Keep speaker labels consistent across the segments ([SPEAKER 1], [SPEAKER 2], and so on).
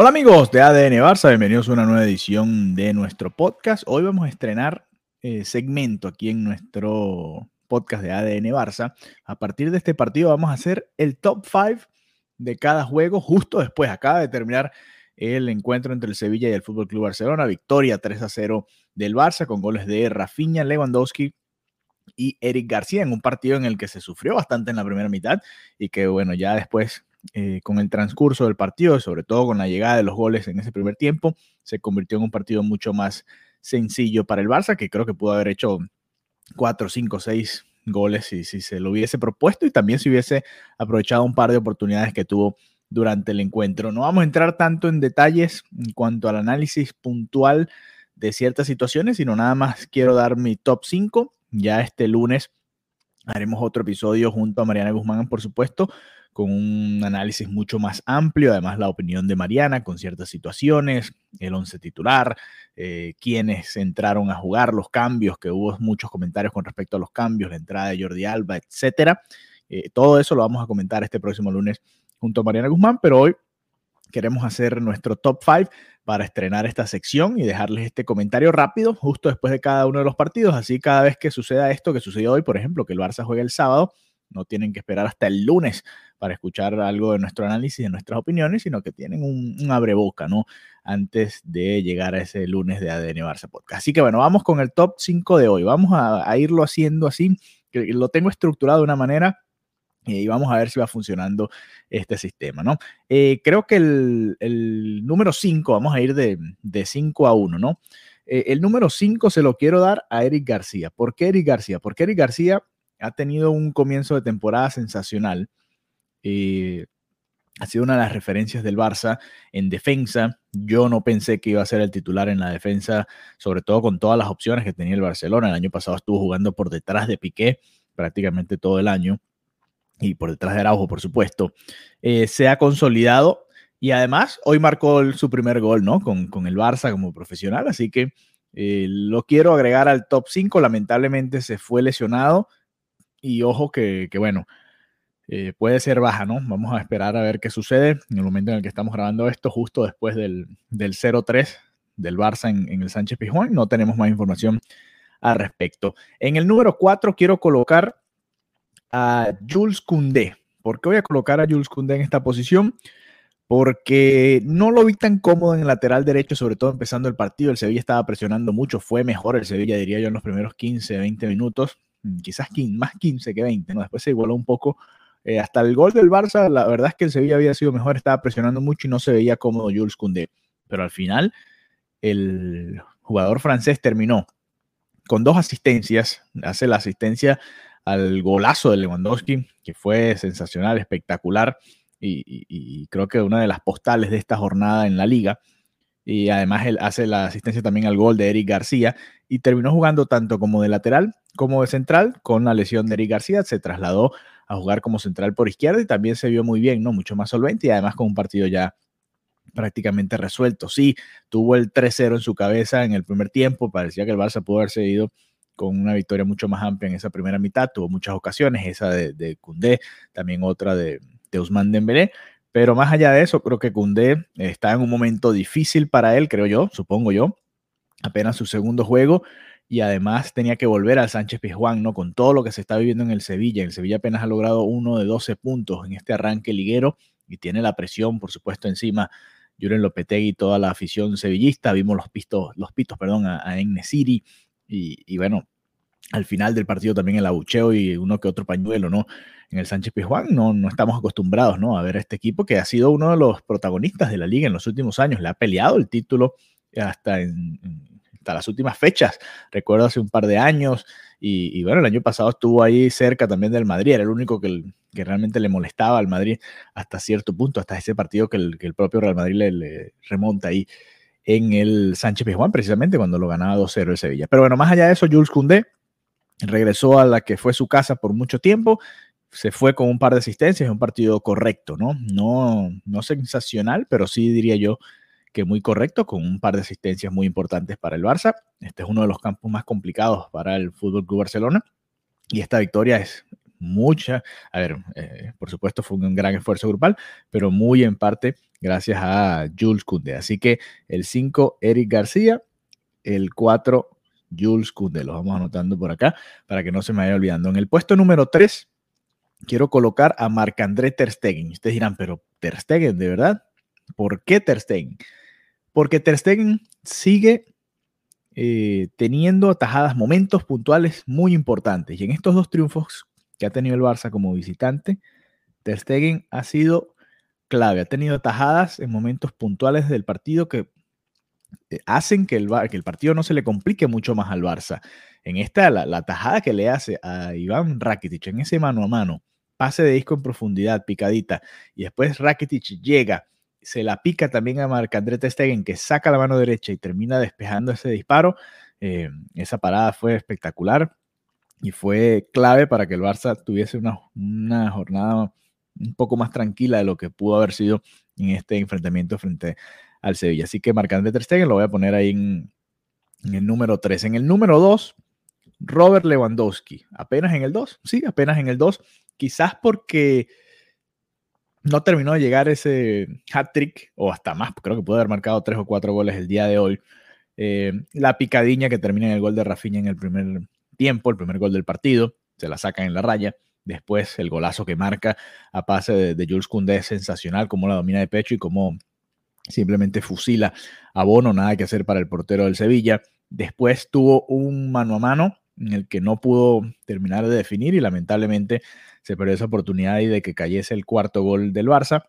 [SPEAKER 1] Hola amigos de ADN Barça, bienvenidos a una nueva edición de nuestro podcast. Hoy vamos a estrenar eh, segmento aquí en nuestro podcast de ADN Barça. A partir de este partido vamos a hacer el top 5 de cada juego justo después. Acaba de terminar el encuentro entre el Sevilla y el Fútbol Club Barcelona. Victoria 3 a 0 del Barça con goles de Rafinha, Lewandowski y Eric García en un partido en el que se sufrió bastante en la primera mitad y que bueno, ya después eh, con el transcurso del partido, sobre todo con la llegada de los goles en ese primer tiempo, se convirtió en un partido mucho más sencillo para el Barça, que creo que pudo haber hecho 4, 5, 6 goles si, si se lo hubiese propuesto y también si hubiese aprovechado un par de oportunidades que tuvo durante el encuentro. No vamos a entrar tanto en detalles en cuanto al análisis puntual de ciertas situaciones, sino nada más quiero dar mi top 5. Ya este lunes haremos otro episodio junto a Mariana Guzmán, por supuesto, con un análisis mucho más amplio, además la opinión de Mariana con ciertas situaciones, el once titular, eh, quienes entraron a jugar, los cambios, que hubo muchos comentarios con respecto a los cambios, la entrada de Jordi Alba, etcétera. Eh, todo eso lo vamos a comentar este próximo lunes junto a Mariana Guzmán, pero hoy queremos hacer nuestro top 5 para estrenar esta sección y dejarles este comentario rápido justo después de cada uno de los partidos. Así cada vez que suceda esto que sucedió hoy, por ejemplo, que el Barça juegue el sábado, no tienen que esperar hasta el lunes para escuchar algo de nuestro análisis, de nuestras opiniones, sino que tienen un, un abreboca, ¿no? Antes de llegar a ese lunes de ADN Barça Podcast. Así que bueno, vamos con el top 5 de hoy. Vamos a, irlo haciendo así, que lo tengo estructurado de una manera y vamos a ver si va funcionando este sistema, ¿no? Eh, creo que el, el número 5, vamos a ir de 5 a 1, ¿no? Eh, el número 5 se lo quiero dar a Eric García. ¿Por qué Eric García? Porque Eric García ha tenido un comienzo de temporada sensacional. Eh, ha sido una de las referencias del Barça en defensa. Yo no pensé que iba a ser el titular en la defensa, sobre todo con todas las opciones que tenía el Barcelona. El año pasado estuvo jugando por detrás de Piqué prácticamente todo el año y por detrás de Araujo, por supuesto. Eh, se ha consolidado y además hoy marcó su primer gol, ¿no? Con, con, el Barça como profesional, así que eh, lo quiero agregar al top 5. Lamentablemente se fue lesionado y ojo que, que bueno, eh, puede ser baja, ¿no? Vamos a esperar a ver qué sucede en el momento en el que estamos grabando esto, justo después del, del 0-3 del Barça en, en, el Sánchez Pizjuán. No tenemos más información al respecto. En el número 4 quiero colocar a Jules Koundé. ¿Por qué voy a colocar a Jules Koundé en esta posición? Porque no lo vi tan cómodo en el lateral derecho, sobre todo empezando el partido. El Sevilla estaba presionando mucho, fue mejor el Sevilla, diría yo, en los primeros 15, 20 minutos quizás 15, más 15 que 20, ¿no? Después se igualó un poco. Eh, hasta el gol del Barça, la verdad es que el Sevilla había sido mejor, estaba presionando mucho y no se veía cómodo Jules Koundé. Pero al final, el jugador francés terminó con dos asistencias, hace la asistencia al golazo de Lewandowski, que fue sensacional, espectacular, y, y, creo que una de las postales de esta jornada en la liga y además él hace la asistencia también al gol de Eric García y terminó jugando tanto como de lateral como de central con la lesión de Eric García, se trasladó a jugar como central por izquierda y también se vio muy bien, ¿no? Mucho más solvente y además con un partido ya prácticamente resuelto. Sí, tuvo el 3-0 en su cabeza en el primer tiempo, parecía que el Barça pudo haberse ido con una victoria mucho más amplia en esa primera mitad, tuvo muchas ocasiones, esa de, de también otra de, de Ousmane Dembélé, pero más allá de eso, creo que Koundé está en un momento difícil para él, creo yo, supongo yo. Apenas su segundo juego y además tenía que volver al Sánchez Pizjuán, ¿no? Con todo lo que se está viviendo en el Sevilla. El Sevilla apenas ha logrado uno de 12 puntos en este arranque liguero y tiene la presión, por supuesto, encima. Juren Lopetegui y toda la afición sevillista. Vimos los, pistos, los pitos perdón, a, a City y, bueno, al final del partido también el abucheo y uno que otro pañuelo, ¿no? En el Sánchez Pizjuán no, no estamos acostumbrados, ¿no? A ver este equipo que ha sido uno de los protagonistas de la liga en los últimos años. Le ha peleado el título hasta en, las últimas fechas. Recuerdo hace un par de años y, bueno, el año pasado estuvo ahí cerca también del Madrid, era el único que, que realmente le molestaba al Madrid hasta cierto punto, hasta ese partido que el, que el propio Real Madrid le, remonta ahí en el Sánchez Pizjuán, precisamente cuando lo ganaba 2-0 el Sevilla. Pero bueno, más allá de eso, Jules Koundé regresó a la que fue su casa por mucho tiempo, se fue con un par de asistencias, un partido correcto, ¿no? No, no sensacional, pero sí diría yo que muy correcto, con un par de asistencias muy importantes para el Barça. Este es uno de los campos más complicados para el Fútbol Club Barcelona. Y esta victoria es mucha, a ver, eh, por supuesto fue un gran esfuerzo grupal, pero muy en parte gracias a Jules Koundé. Así que el 5, Eric García, el 4, Jules Koundé. Los vamos anotando por acá para que no se me vaya olvidando. En el puesto número 3, quiero colocar a Marc-André Ter Stegen. Ustedes dirán, pero Ter Stegen, ¿de verdad? ¿Por qué Ter Stegen? Porque Ter Stegen sigue eh, teniendo atajadas, momentos puntuales muy importantes. Y en estos dos triunfos que ha tenido el Barça como visitante, Ter Stegen ha sido clave. Ha tenido atajadas en momentos puntuales del partido que eh, hacen que el, partido no se le complique mucho más al Barça. En esta, la, la tajada que le hace a Iván Rakitic en ese mano a mano, pase de disco en profundidad, picadita, y después Rakitic llega se la pica también a Marc-André Stegen, que saca la mano derecha y termina despejando ese disparo. Eh, esa parada fue espectacular y fue clave para que el Barça tuviese una, jornada un poco más tranquila de lo que pudo haber sido en este enfrentamiento frente al Sevilla. Así que Marc-André Stegen lo voy a poner ahí en, en el número 3. En el número 2, Robert Lewandowski. Apenas en el 2, sí, apenas en el 2. Quizás porque no terminó de llegar ese hat-trick, o hasta más, creo que pudo haber marcado tres o cuatro goles el día de hoy. Eh, la picadiña que termina en el gol de Rafinha en el primer tiempo, el primer gol del partido, se la sacan en la raya. Después el golazo que marca a pase de, Jules Koundé es sensacional, como la domina de pecho y como simplemente fusila a Bono, nada que hacer para el portero del Sevilla. Después tuvo un mano a mano en el que no pudo terminar de definir y lamentablemente se perdió esa oportunidad y de que cayese el cuarto gol del Barça.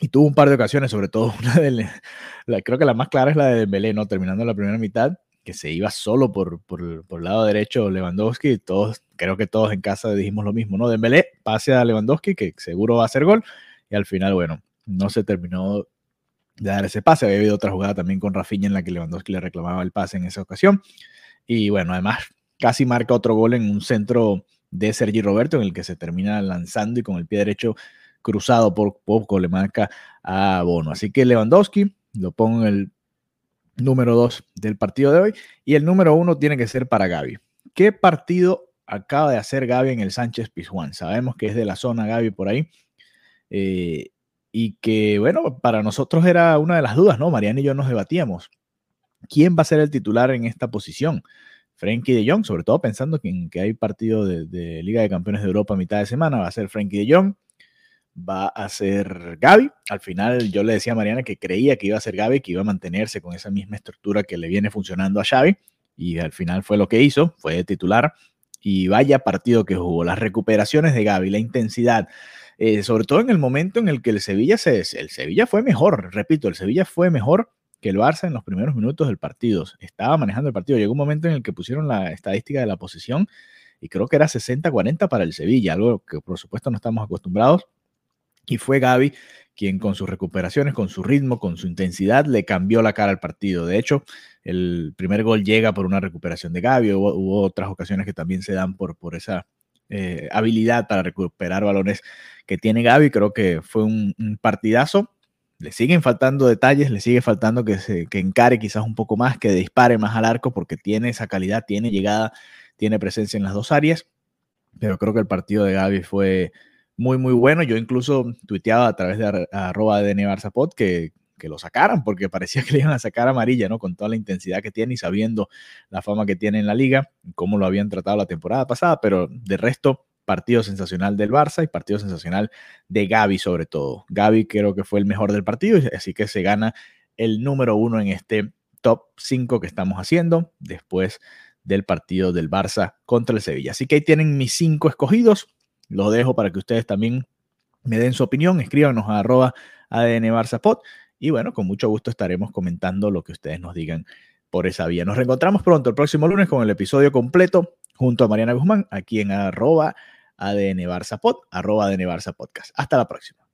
[SPEAKER 1] Y tuvo un par de ocasiones, sobre todo una de la, creo que la más clara es la de Dembélé, ¿no? Terminando la primera mitad, que se iba solo por, por, el lado derecho Lewandowski. Todos, creo que todos en casa dijimos lo mismo, ¿no? Dembélé pase a Lewandowski, que seguro va a hacer gol. Y al final, bueno, no se terminó de dar ese pase. Había habido otra jugada también con Rafinha en la que Lewandowski le reclamaba el pase en esa ocasión. Y bueno, además casi marca otro gol en un centro de Sergi Roberto, en el que se termina lanzando y con el pie derecho cruzado por poco le marca a Bono. Así que Lewandowski lo pongo en el número 2 del partido de hoy y el número 1 tiene que ser para Gaby. ¿Qué partido acaba de hacer Gaby en el Sánchez Pizjuán? Sabemos que es de la zona Gaby por ahí. Eh, y que, bueno, para nosotros era una de las dudas, ¿no? Mariana y yo nos debatíamos. ¿Quién va a ser el titular en esta posición? Frankie de Jong, sobre todo pensando que, que hay partido de, Liga de Campeones de Europa a mitad de semana, va a ser Frankie de Jong, va a ser Gaby. Al final yo le decía a Mariana que creía que iba a ser Gaby, que iba a mantenerse con esa misma estructura que le viene funcionando a Xavi, y al final fue lo que hizo, fue titular, y vaya partido que jugó, las recuperaciones de Gaby, la intensidad, eh, sobre todo en el momento en el que el Sevilla se, el Sevilla fue mejor, repito, el Sevilla fue mejor que el Barça en los primeros minutos del partido estaba manejando el partido. Llegó un momento en el que pusieron la estadística de la posición y creo que era 60-40 para el Sevilla, algo que por supuesto no estamos acostumbrados. Y fue Gaby quien con sus recuperaciones, con su ritmo, con su intensidad, le cambió la cara al partido. De hecho, el primer gol llega por una recuperación de Gaby. Hubo, otras ocasiones que también se dan por, por esa eh, habilidad para recuperar balones que tiene Gaby. Creo que fue un partidazo le siguen faltando detalles, le sigue faltando que, se, que encare quizás un poco más, que dispare más al arco, porque tiene esa calidad, tiene llegada, tiene presencia en las dos áreas. Pero creo que el partido de Gaby fue muy, muy bueno. Yo incluso tuiteaba a través de arroba de Barzapot que, que lo sacaran, porque parecía que le iban a sacar amarilla, ¿no? Con toda la intensidad que tiene y sabiendo la fama que tiene en la liga, cómo lo habían tratado la temporada pasada, pero de resto partido sensacional del Barça y partido sensacional de Gaby sobre todo. Gaby creo que fue el mejor del partido, así que se gana el número uno en este top 5 que estamos haciendo después del partido del Barça contra el Sevilla. Así que ahí tienen mis cinco escogidos. Los dejo para que ustedes también me den su opinión. Escríbanos a arroba ADN Y bueno, con mucho gusto estaremos comentando lo que ustedes nos digan por esa vía. Nos reencontramos pronto el próximo lunes con el episodio completo junto a Mariana Guzmán aquí en arroba ADN Barça Pod, arroba ADN Barça Podcast. Hasta la próxima.